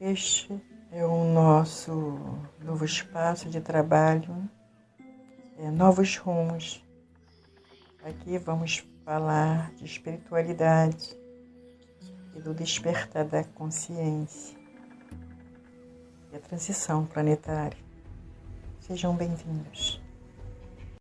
Este é o nosso novo espaço de trabalho, é, novos rumos. Aqui vamos falar de espiritualidade e do despertar da consciência e a transição planetária. Sejam bem-vindos.